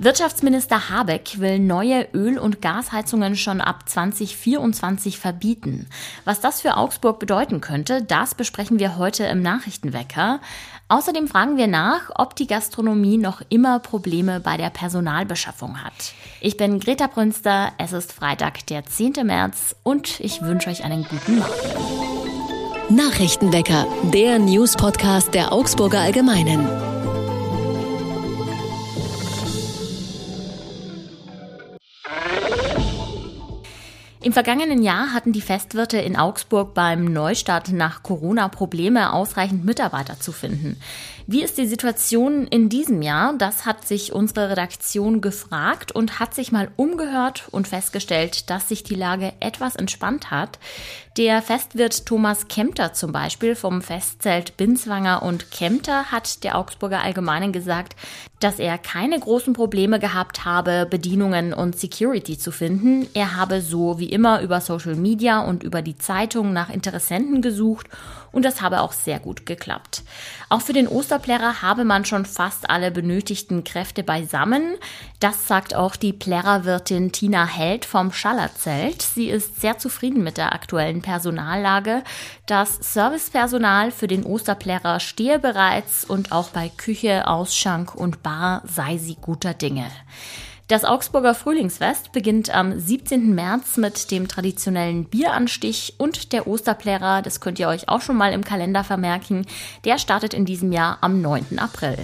Wirtschaftsminister Habeck will neue Öl- und Gasheizungen schon ab 2024 verbieten. Was das für Augsburg bedeuten könnte, das besprechen wir heute im Nachrichtenwecker. Außerdem fragen wir nach, ob die Gastronomie noch immer Probleme bei der Personalbeschaffung hat. Ich bin Greta Brünster, es ist Freitag, der 10. März und ich wünsche euch einen guten Morgen. Nachrichtenwecker, der News-Podcast der Augsburger Allgemeinen. Im vergangenen Jahr hatten die Festwirte in Augsburg beim Neustart nach Corona Probleme, ausreichend Mitarbeiter zu finden. Wie ist die Situation in diesem Jahr? Das hat sich unsere Redaktion gefragt und hat sich mal umgehört und festgestellt, dass sich die Lage etwas entspannt hat. Der Festwirt Thomas Kempter zum Beispiel vom Festzelt Binswanger und Kempter hat der Augsburger Allgemeinen gesagt, dass er keine großen Probleme gehabt habe, Bedienungen und Security zu finden. Er habe so wie immer über Social Media und über die Zeitung nach Interessenten gesucht und das habe auch sehr gut geklappt. Auch für den Osterplärrer habe man schon fast alle benötigten Kräfte beisammen. Das sagt auch die Plärrerwirtin Tina Held vom Schallerzelt. Sie ist sehr zufrieden mit der aktuellen Personallage. Das Servicepersonal für den Osterplärrer stehe bereits und auch bei Küche, Ausschank und Bar sei sie guter Dinge. Das Augsburger Frühlingsfest beginnt am 17. März mit dem traditionellen Bieranstich und der Osterplärer, das könnt ihr euch auch schon mal im Kalender vermerken, der startet in diesem Jahr am 9. April.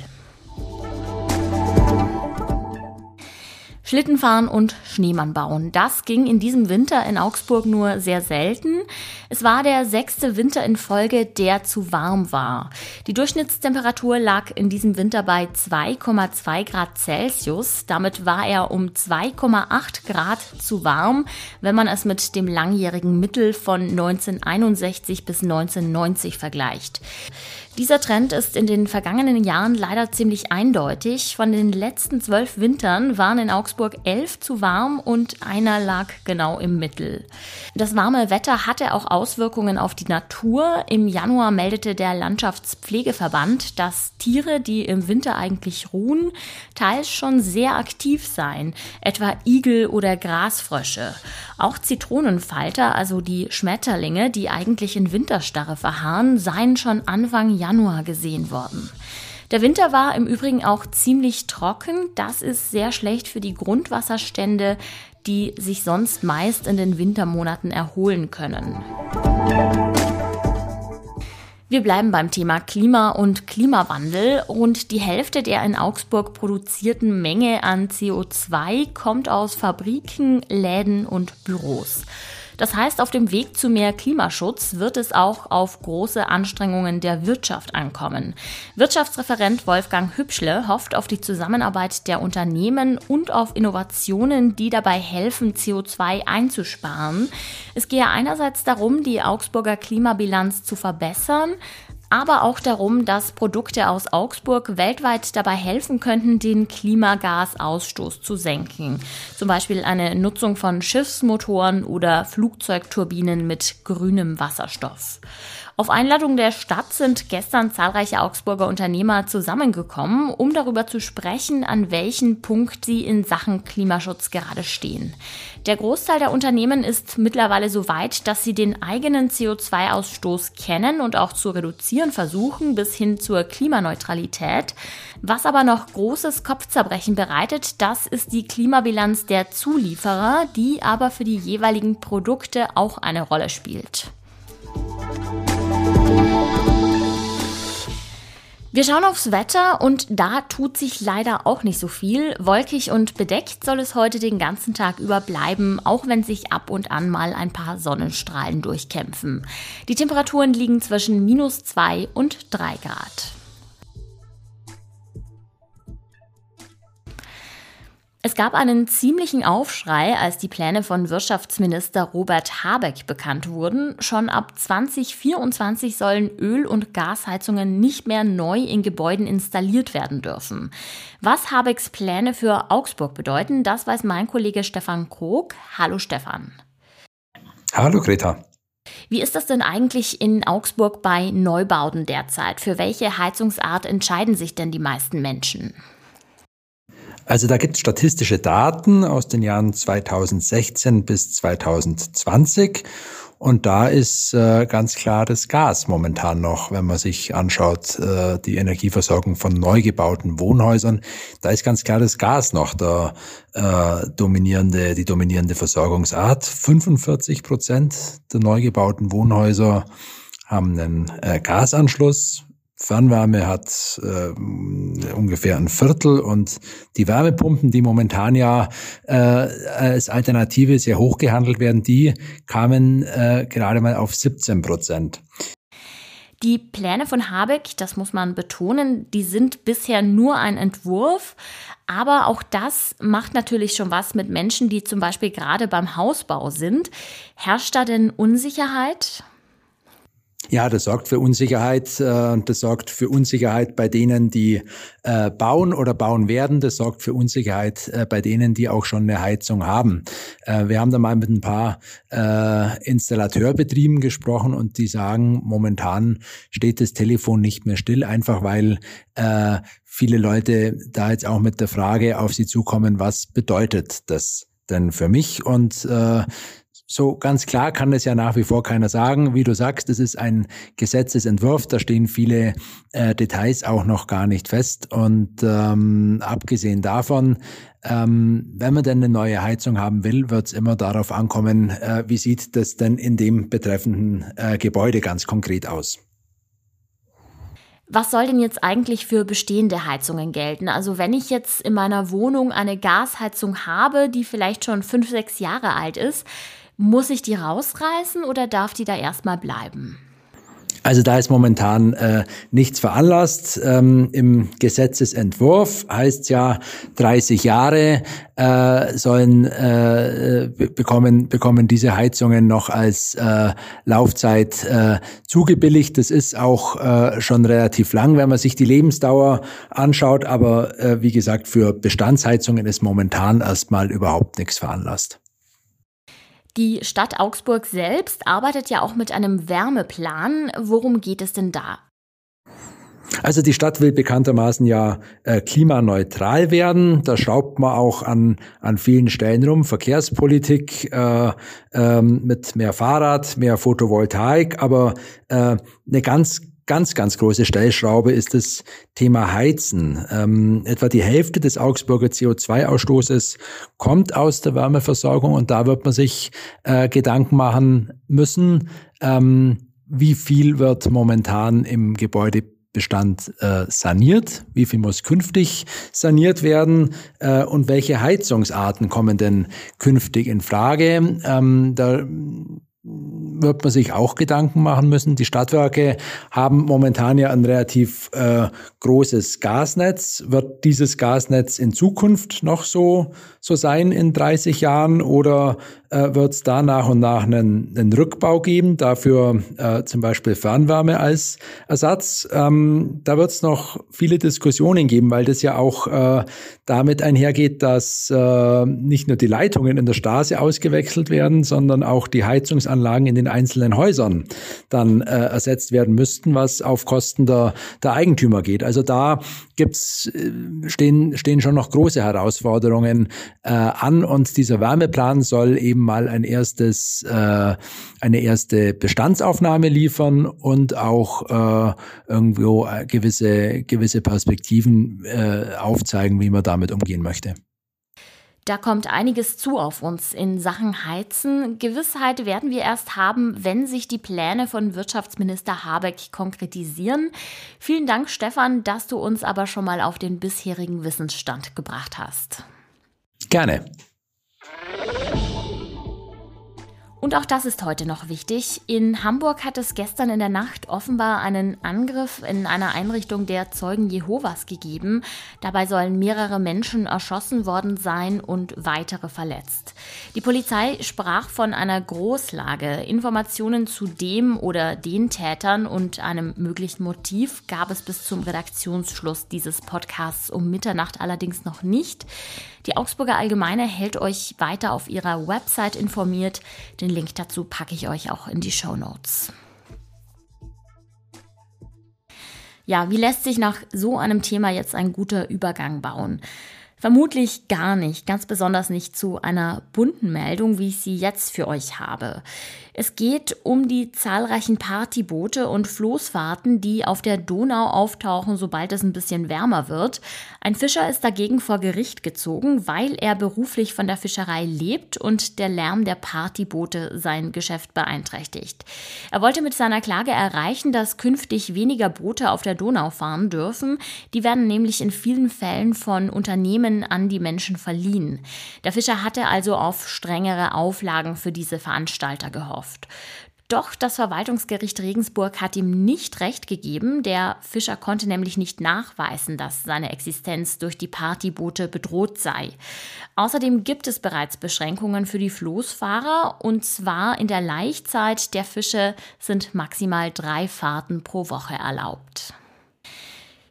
Schlittenfahren und Schneemann bauen. Das ging in diesem Winter in Augsburg nur sehr selten. Es war der sechste Winter in Folge, der zu warm war. Die Durchschnittstemperatur lag in diesem Winter bei 2,2 Grad Celsius. Damit war er um 2,8 Grad zu warm, wenn man es mit dem langjährigen Mittel von 1961 bis 1990 vergleicht. Dieser Trend ist in den vergangenen Jahren leider ziemlich eindeutig. Von den letzten zwölf Wintern waren in Augsburg elf zu warm und einer lag genau im Mittel. Das warme Wetter hatte auch Auswirkungen auf die Natur. Im Januar meldete der Landschaftspflegeverband, dass Tiere, die im Winter eigentlich ruhen, teils schon sehr aktiv seien, etwa Igel oder Grasfrösche. Auch Zitronenfalter, also die Schmetterlinge, die eigentlich in Winterstarre verharren, seien schon Anfang Januar gesehen worden. Der Winter war im Übrigen auch ziemlich trocken. Das ist sehr schlecht für die Grundwasserstände, die sich sonst meist in den Wintermonaten erholen können. Wir bleiben beim Thema Klima und Klimawandel. Rund die Hälfte der in Augsburg produzierten Menge an CO2 kommt aus Fabriken, Läden und Büros. Das heißt, auf dem Weg zu mehr Klimaschutz wird es auch auf große Anstrengungen der Wirtschaft ankommen. Wirtschaftsreferent Wolfgang Hübschle hofft auf die Zusammenarbeit der Unternehmen und auf Innovationen, die dabei helfen, CO2 einzusparen. Es gehe einerseits darum, die Augsburger Klimabilanz zu verbessern, aber auch darum, dass Produkte aus Augsburg weltweit dabei helfen könnten, den Klimagasausstoß zu senken. Zum Beispiel eine Nutzung von Schiffsmotoren oder Flugzeugturbinen mit grünem Wasserstoff. Auf Einladung der Stadt sind gestern zahlreiche Augsburger Unternehmer zusammengekommen, um darüber zu sprechen, an welchem Punkt sie in Sachen Klimaschutz gerade stehen. Der Großteil der Unternehmen ist mittlerweile so weit, dass sie den eigenen CO2-Ausstoß kennen und auch zu reduzieren versuchen, bis hin zur Klimaneutralität. Was aber noch großes Kopfzerbrechen bereitet, das ist die Klimabilanz der Zulieferer, die aber für die jeweiligen Produkte auch eine Rolle spielt. Wir schauen aufs Wetter und da tut sich leider auch nicht so viel. Wolkig und bedeckt soll es heute den ganzen Tag über bleiben, auch wenn sich ab und an mal ein paar Sonnenstrahlen durchkämpfen. Die Temperaturen liegen zwischen minus zwei und drei Grad. Es gab einen ziemlichen Aufschrei, als die Pläne von Wirtschaftsminister Robert Habeck bekannt wurden. Schon ab 2024 sollen Öl- und Gasheizungen nicht mehr neu in Gebäuden installiert werden dürfen. Was Habecks Pläne für Augsburg bedeuten, das weiß mein Kollege Stefan Krog. Hallo Stefan. Hallo Greta. Wie ist das denn eigentlich in Augsburg bei Neubauten derzeit? Für welche Heizungsart entscheiden sich denn die meisten Menschen? Also da gibt es statistische Daten aus den Jahren 2016 bis 2020 und da ist äh, ganz klar das Gas momentan noch, wenn man sich anschaut, äh, die Energieversorgung von neu gebauten Wohnhäusern. Da ist ganz klar das Gas noch der äh, dominierende, die dominierende Versorgungsart. 45 Prozent der neu gebauten Wohnhäuser haben einen äh, Gasanschluss. Fernwärme hat äh, ungefähr ein Viertel und die Wärmepumpen, die momentan ja äh, als Alternative sehr hoch gehandelt werden, die kamen äh, gerade mal auf 17 Prozent. Die Pläne von Habeck, das muss man betonen, die sind bisher nur ein Entwurf. Aber auch das macht natürlich schon was mit Menschen, die zum Beispiel gerade beim Hausbau sind. Herrscht da denn Unsicherheit? Ja, das sorgt für Unsicherheit. Äh, das sorgt für Unsicherheit bei denen, die äh, bauen oder bauen werden. Das sorgt für Unsicherheit äh, bei denen, die auch schon eine Heizung haben. Wir haben da mal mit ein paar Installateurbetrieben gesprochen und die sagen, momentan steht das Telefon nicht mehr still, einfach weil viele Leute da jetzt auch mit der Frage auf sie zukommen, was bedeutet das denn für mich? Und so ganz klar kann es ja nach wie vor keiner sagen. Wie du sagst, es ist ein Gesetzesentwurf, da stehen viele äh, Details auch noch gar nicht fest. Und ähm, abgesehen davon, ähm, wenn man denn eine neue Heizung haben will, wird es immer darauf ankommen, äh, wie sieht das denn in dem betreffenden äh, Gebäude ganz konkret aus. Was soll denn jetzt eigentlich für bestehende Heizungen gelten? Also wenn ich jetzt in meiner Wohnung eine Gasheizung habe, die vielleicht schon fünf, sechs Jahre alt ist, muss ich die rausreißen oder darf die da erstmal bleiben? Also da ist momentan äh, nichts veranlasst. Ähm, Im Gesetzesentwurf heißt ja 30 Jahre äh, sollen äh, bekommen bekommen diese Heizungen noch als äh, Laufzeit äh, zugebilligt. Das ist auch äh, schon relativ lang, wenn man sich die Lebensdauer anschaut. Aber äh, wie gesagt, für Bestandsheizungen ist momentan erstmal überhaupt nichts veranlasst. Die Stadt Augsburg selbst arbeitet ja auch mit einem Wärmeplan. Worum geht es denn da? Also die Stadt will bekanntermaßen ja äh, klimaneutral werden. Da schraubt man auch an, an vielen Stellen rum. Verkehrspolitik äh, ähm, mit mehr Fahrrad, mehr Photovoltaik, aber äh, eine ganz ganz, ganz große Stellschraube ist das Thema Heizen. Ähm, etwa die Hälfte des Augsburger CO2-Ausstoßes kommt aus der Wärmeversorgung und da wird man sich äh, Gedanken machen müssen, ähm, wie viel wird momentan im Gebäudebestand äh, saniert, wie viel muss künftig saniert werden äh, und welche Heizungsarten kommen denn künftig in Frage. Ähm, da wird man sich auch Gedanken machen müssen. Die Stadtwerke haben momentan ja ein relativ äh, großes Gasnetz. Wird dieses Gasnetz in Zukunft noch so, so sein in 30 Jahren oder äh, wird es da nach und nach einen, einen Rückbau geben, dafür äh, zum Beispiel Fernwärme als Ersatz. Ähm, da wird es noch viele Diskussionen geben, weil das ja auch äh, damit einhergeht, dass äh, nicht nur die Leitungen in der Straße ausgewechselt werden, sondern auch die Heizungsanlagen in den einzelnen Häusern dann äh, ersetzt werden müssten, was auf Kosten der, der Eigentümer geht. Also da gibt's, äh, stehen, stehen schon noch große Herausforderungen äh, an und dieser Wärmeplan soll eben mal ein erstes, äh, eine erste Bestandsaufnahme liefern und auch äh, irgendwo äh, gewisse, gewisse Perspektiven äh, aufzeigen, wie man damit umgehen möchte. Da kommt einiges zu auf uns in Sachen Heizen. Gewissheit werden wir erst haben, wenn sich die Pläne von Wirtschaftsminister Habeck konkretisieren. Vielen Dank, Stefan, dass du uns aber schon mal auf den bisherigen Wissensstand gebracht hast. Gerne. Und auch das ist heute noch wichtig. In Hamburg hat es gestern in der Nacht offenbar einen Angriff in einer Einrichtung der Zeugen Jehovas gegeben. Dabei sollen mehrere Menschen erschossen worden sein und weitere verletzt. Die Polizei sprach von einer Großlage. Informationen zu dem oder den Tätern und einem möglichen Motiv gab es bis zum Redaktionsschluss dieses Podcasts um Mitternacht allerdings noch nicht. Die Augsburger Allgemeine hält euch weiter auf ihrer Website informiert. Den Link dazu packe ich euch auch in die Show Notes. Ja, wie lässt sich nach so einem Thema jetzt ein guter Übergang bauen? Vermutlich gar nicht, ganz besonders nicht zu einer bunten Meldung, wie ich sie jetzt für euch habe. Es geht um die zahlreichen Partyboote und Floßfahrten, die auf der Donau auftauchen, sobald es ein bisschen wärmer wird. Ein Fischer ist dagegen vor Gericht gezogen, weil er beruflich von der Fischerei lebt und der Lärm der Partyboote sein Geschäft beeinträchtigt. Er wollte mit seiner Klage erreichen, dass künftig weniger Boote auf der Donau fahren dürfen. Die werden nämlich in vielen Fällen von Unternehmen an die Menschen verliehen. Der Fischer hatte also auf strengere Auflagen für diese Veranstalter gehofft gehofft. Doch das Verwaltungsgericht Regensburg hat ihm nicht recht gegeben. Der Fischer konnte nämlich nicht nachweisen, dass seine Existenz durch die Partyboote bedroht sei. Außerdem gibt es bereits Beschränkungen für die Floßfahrer und zwar in der Laichzeit der Fische sind maximal drei Fahrten pro Woche erlaubt.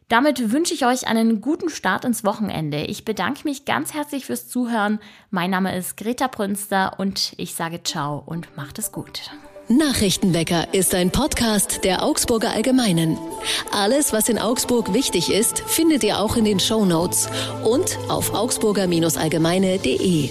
Damit wünsche ich euch einen guten Start ins Wochenende. Ich bedanke mich ganz herzlich fürs Zuhören. Mein Name ist Greta Brünster und ich sage ciao und macht es gut. Nachrichtenwecker ist ein Podcast der Augsburger Allgemeinen. Alles, was in Augsburg wichtig ist, findet ihr auch in den Show Notes und auf augsburger-allgemeine.de.